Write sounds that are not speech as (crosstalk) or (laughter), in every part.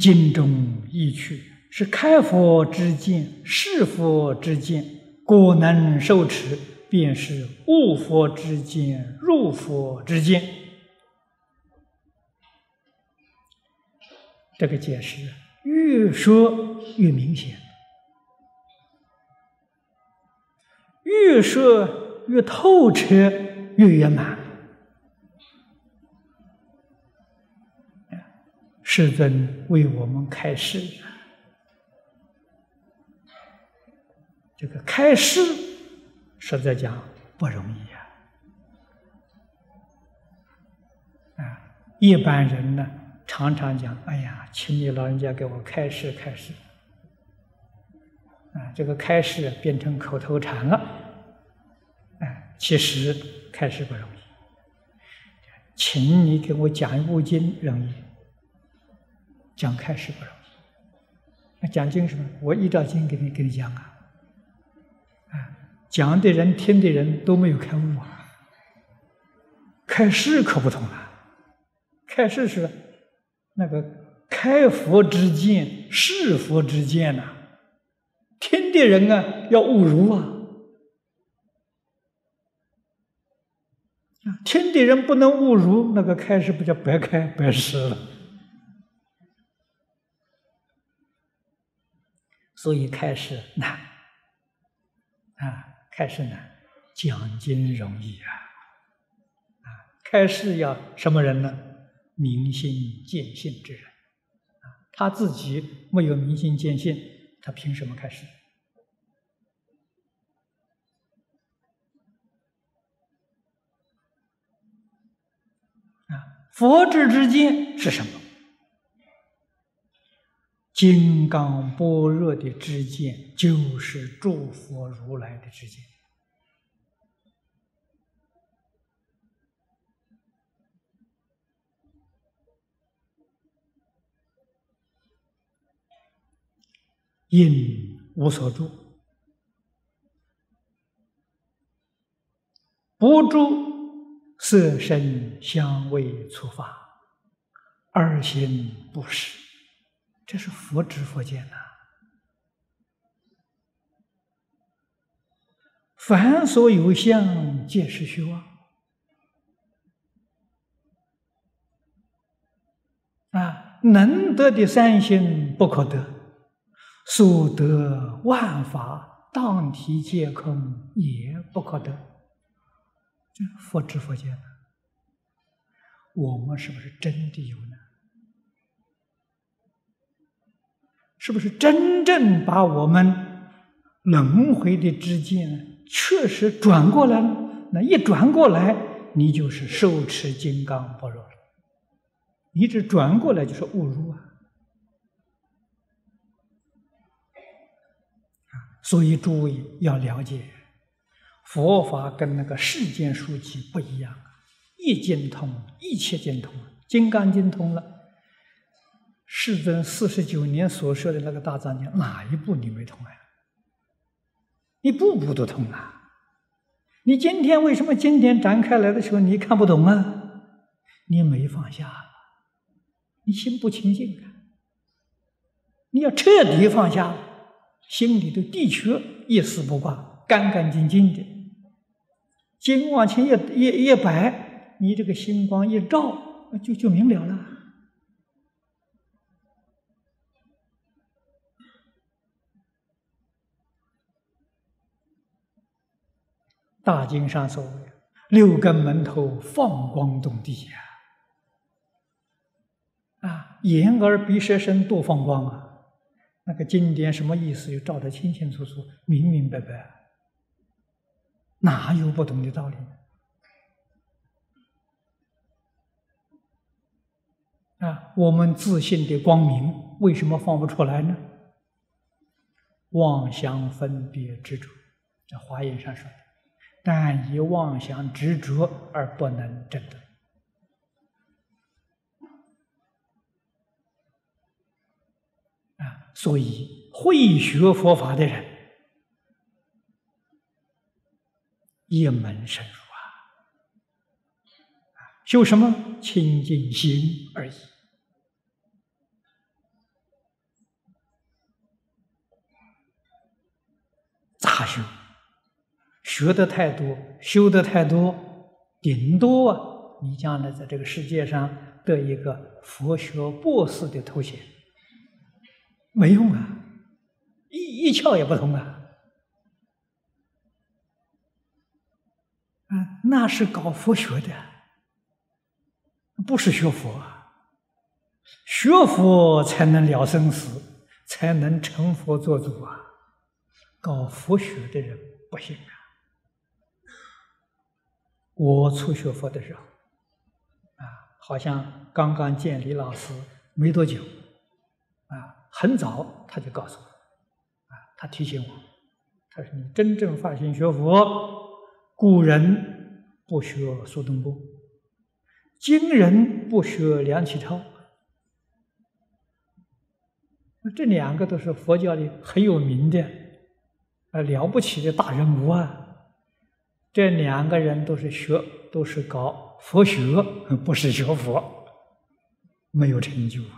经中意趣，是开佛之见，是佛之见，果能受持，便是悟佛之见，入佛之见。这个解释越说越明显，越说越透彻，越圆满。世尊为我们开示，这个开示实在讲不容易呀！啊，一般人呢常常讲：“哎呀，请你老人家给我开示开示。”啊，这个开示变成口头禅了。哎，其实开示不容易，请你给我讲一部经容易。讲开示不容易，那讲经什么？我依照经给你给你讲啊，啊，讲的人听的人都没有开悟啊。开示可不同了，开示是那个开佛之见、是佛之见呐，听的人啊要悟入啊，听的人不能悟入，那个开示不叫白开白示了。所以开始难啊，开始难，讲经容易啊，啊，开始要什么人呢？明心见性之人啊，他自己没有明心见性，他凭什么开始？啊，佛智之间是什么？金刚般若的知见，就是诸佛如来的知见。因无所住，不住色身香味触法，二心不实。这是佛知佛见呐，凡所有相，皆是虚妄。啊，能得的三心不可得，所得万法当体皆空，也不可得。这佛知佛见呐，我们是不是真的有呢？是不是真正把我们轮回的之间确实转过来了？那一转过来，你就是受持金刚般若了。你只转过来就是误入啊！所以诸位要了解，佛法跟那个世间书籍不一样，一经通，一切经通，金刚经通了。世尊四十九年所说的那个大藏经，哪一部你没通啊？你步步都通啊！你今天为什么经典展开来的时候你看不懂啊？你没放下，你心不清净啊！你要彻底放下，心里头的确一丝不挂，干干净净的。经往前一一一摆，你这个星光一照，就就明了了。大经上所谓“六根门头放光动地”呀，啊，眼耳鼻舌身多放光啊！那个经典什么意思？又照得清清楚楚、明明白白，哪有不懂的道理？啊，我们自信的光明为什么放不出来呢？妄想分别执着，在华严上说的。但以妄想执着而不能证得。啊，所以会学佛法的人，一门深入啊，修什么清净心而已。咋修？学的太多，修的太多，顶多啊，你将来在这个世界上得一个佛学博士的头衔，没用啊，一一窍也不通啊！啊，那是搞佛学的，不是学佛啊。学佛才能了生死，才能成佛做主啊！搞佛学的人不行啊！我初学佛的时候，啊，好像刚刚见李老师没多久，啊，很早他就告诉我，啊，他提醒我，他说：“你真正发心学佛，古人不学苏东坡，今人不学梁启超。”那这两个都是佛教里很有名的，啊，了不起的大人物啊！这两个人都是学，都是搞佛学，(laughs) 不是学佛，没有成就啊！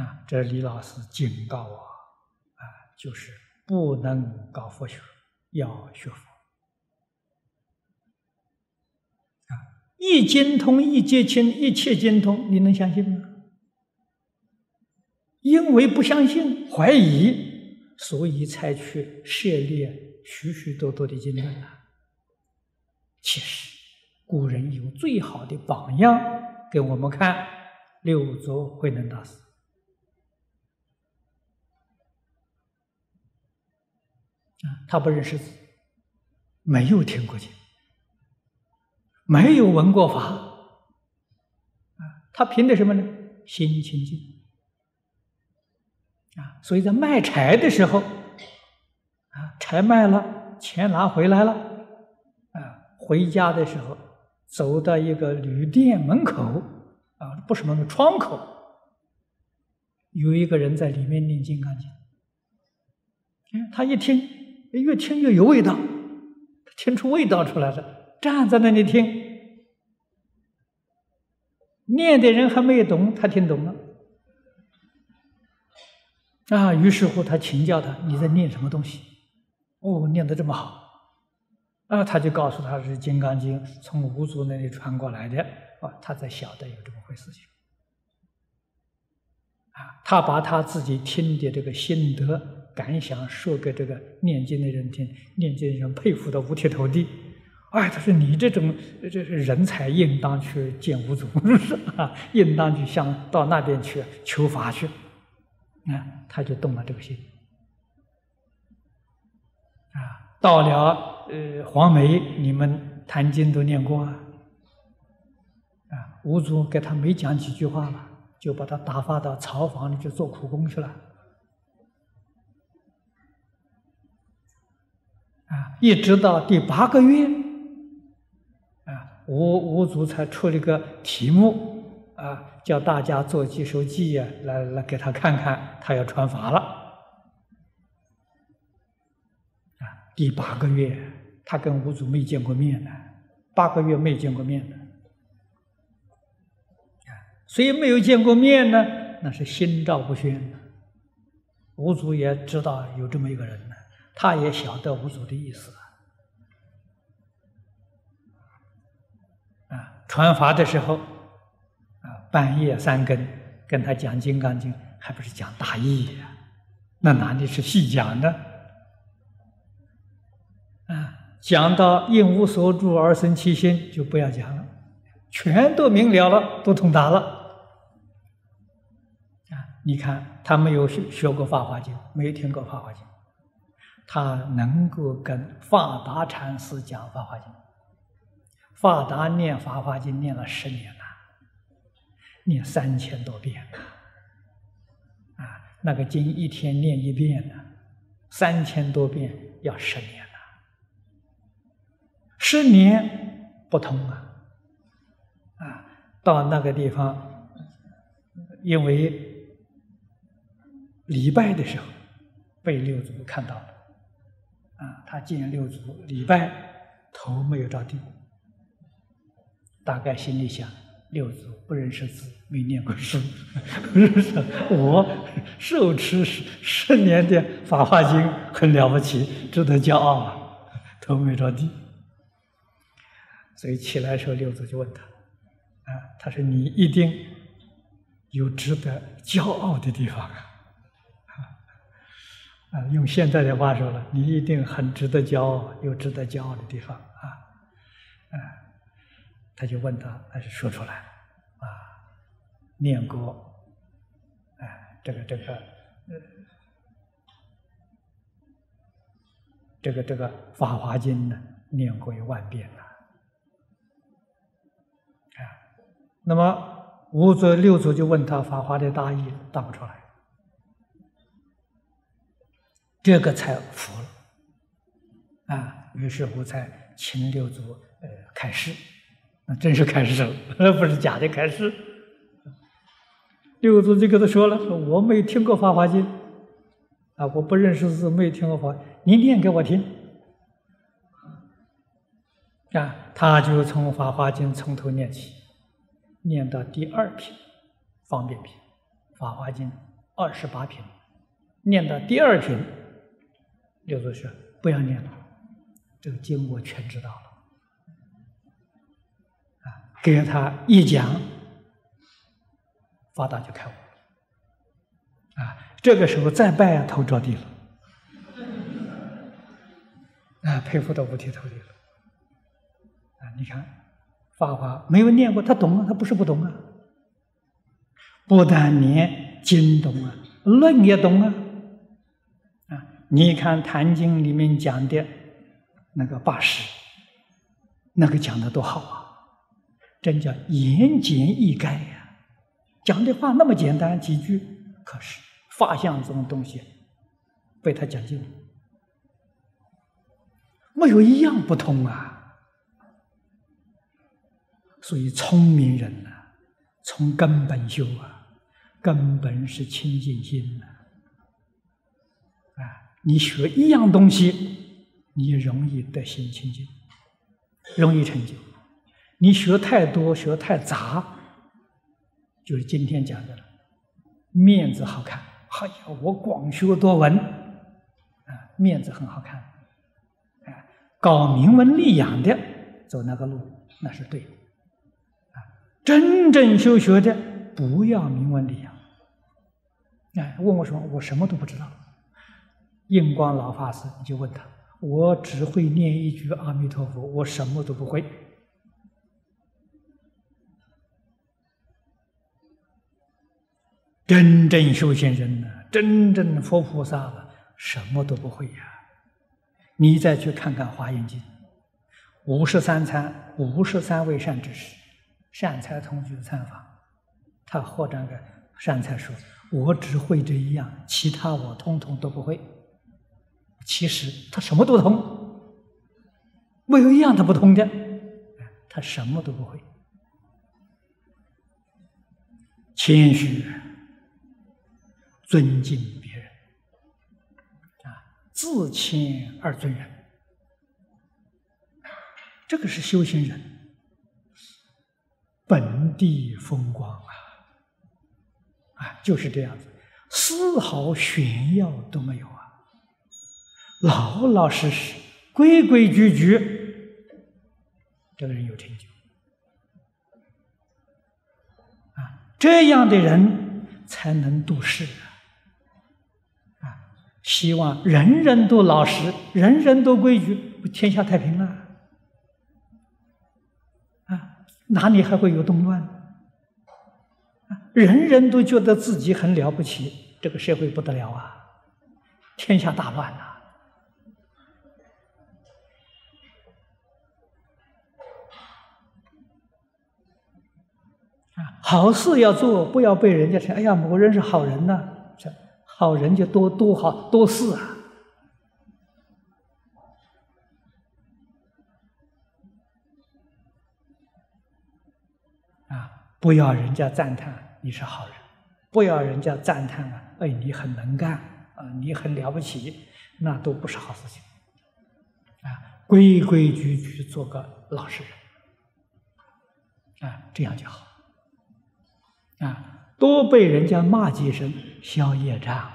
啊，这李老师警告我，啊，就是不能搞佛学，要学佛。啊一精通，一皆清，一切精通，你能相信吗？因为不相信、怀疑，所以才去涉猎许许多多的经论啊。其实，古人有最好的榜样给我们看，六祖慧能大师啊，他不认识字，没有听过经。没有闻过法，啊，他凭的什么呢？心清净，啊，所以在卖柴的时候，啊，柴卖了，钱拿回来了，啊，回家的时候，走到一个旅店门口，啊，不是门口，窗口，有一个人在里面念《金刚经》，他一听，越听越有味道，听出味道出来了。站在那里听，念的人还没懂，他听懂了。啊，于是乎他请教他：“你在念什么东西？”哦，念得这么好。啊，他就告诉他是《金刚经》从五祖那里传过来的。啊，他才晓得有这么回事情。啊，他把他自己听的这个心得感想说给这个念经的人听，念经人佩服的五体投地。哎，他说：“你这种这是人才，应当去见五祖，(laughs) 是吧？应当去向到那边去求法去。”啊，他就动了这个心。啊，到了呃黄梅，你们谈经都念过啊。啊，五祖给他没讲几句话了，就把他打发到草房里去做苦工去了。啊，一直到第八个月。五五祖才出了个题目啊，叫大家做几首记呀，来来给他看看，他要传法了。啊，第八个月，他跟五祖没见过面呢，八个月没见过面呢。啊，虽没有见过面呢，那是心照不宣。五祖也知道有这么一个人呢，他也晓得五祖的意思。啊传法的时候，半夜三更跟他讲《金刚经》，还不是讲大义呀？那哪里是细讲的？啊，讲到应无所住而生其心，就不要讲了，全都明了了，都通达了。啊，你看他没有学学过《法华经》，没有听过《法华经》，他能够跟法达禅师讲《法华经》。法达念《法华经》念了十年了，念三千多遍啊，那个经一天念一遍呢，三千多遍要十年了，十年不通啊，啊，到那个地方，因为礼拜的时候被六祖看到了，啊，他见六祖礼拜，头没有着地。大概心里想，六祖不认识字，没念过书，不 (laughs) 是我受持十十年的《法华经》很了不起，值得骄傲啊，头没着地。所以起来时候，六祖就问他：“啊，他说你一定有值得骄傲的地方啊。”啊，用现在的话说了，你一定很值得骄傲，有值得骄傲的地方啊！啊，他就问他，还是说出来啊？念过，哎，这个这个，呃，这个这个《法华经》呢，念过一万遍了。啊，那么五祖六祖就问他《法华》的大意，答不出来。这个才服了，啊，于是乎才请六祖呃开示，那真是开始了，而 (laughs) 不是假的开始。六祖就跟他说了：“说我没听过《法华经》，啊，我不认识字，没听过法，你念给我听。”啊，他就从《法华经》从头念起，念到第二品，方便品，《法华经》二十八品，念到第二品。六祖说：“不要念了，这个经我全知道了。”给他一讲，法大就开悟了。啊，这个时候再拜头着地了，啊，佩服到五体投地了。啊，你看，法华没有念过，他懂啊，他不是不懂啊，不但念经懂啊，论也懂啊。啊你看《坛经》里面讲的那个八识，那个讲的多好啊！真叫言简意赅呀，讲的话那么简单几句，可是法相这种东西被他讲尽了，没有一样不通啊。所以聪明人呐，从根本修啊，根本是清净心呐。啊你学一样东西，你容易得心清净，容易成就。你学太多，学太杂，就是今天讲的了，面子好看。哎呀，我广学多闻，啊，面子很好看。啊，搞明文利养的，走那个路那是对的。啊，真正修学的，不要明文利养。哎，问我说，我什么都不知道。印光老法师，你就问他：“我只会念一句阿弥陀佛，我什么都不会。”真正修行人呢，真正佛菩萨了，什么都不会呀。你再去看看《华严经》，五十三参，五十三位善知识，善财同居参法，他或者个善财说：“我只会这一样，其他我通通都不会。”其实他什么都通，没有一样他不通的，他什么都不会。谦虚，尊敬别人，啊，自谦而尊人，这个是修行人本地风光啊，啊，就是这样子，丝毫炫耀都没有啊。老老实实、规规矩矩，这个人有成就啊！这样的人才能度世啊！希望人人都老实，人人都规矩，天下太平了啊！哪里还会有动乱？人人都觉得自己很了不起，这个社会不得了啊！天下大乱呐！好事要做，不要被人家说：“哎呀，某人是好人呢。”好人就多多好多事啊！啊，不要人家赞叹你是好人，不要人家赞叹啊，哎，你很能干啊，你很了不起，那都不是好事情。啊，规规矩矩做个老实人，啊，这样就好。啊，多被人家骂几声，消业障啊！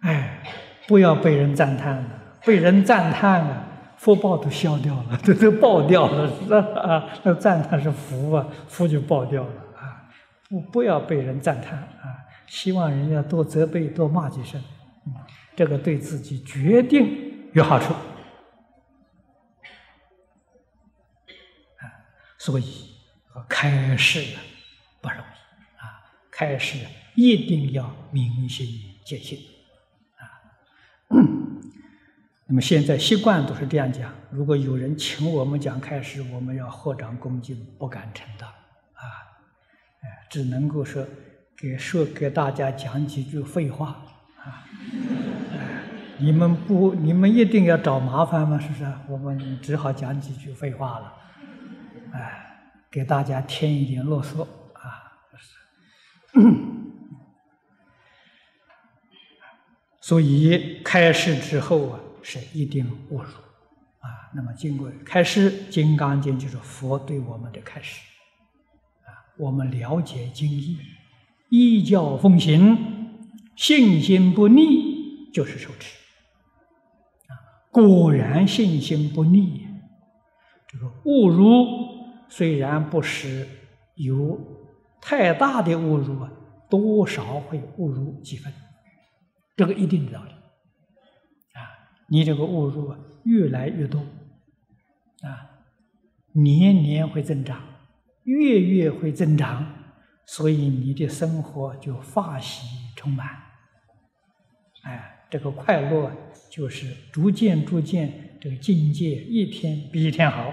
哎，不要被人赞叹了，被人赞叹了，福报都消掉了，都 (laughs) 都爆掉了，是吧？(laughs) 那赞叹是福啊，福就爆掉了啊！不，不要被人赞叹啊！希望人家多责备、多骂几声，这个对自己决定有好处。所以，开示不容易啊！开示一定要明心见性啊。那么现在习惯都是这样讲：如果有人请我们讲开示，我们要合掌恭敬，不敢称道啊。只能够说给说给大家讲几句废话啊。你们不，你们一定要找麻烦吗？是不是？我们只好讲几句废话了。哎，给大家添一点啰嗦啊！所以开示之后啊，是一定误入啊。那么经过开示，《金刚经》就是佛对我们的开示啊。我们了解经义，依教奉行，信心不逆，就是受持啊。果然信心不逆，这个误入。虽然不是有太大的误入啊，多少会误入几分，这个一定的道理啊。你这个误入啊，越来越多啊，年年会增长，月月会增长，所以你的生活就发喜充满。哎，这个快乐就是逐渐逐渐，这个境界一天比一天好。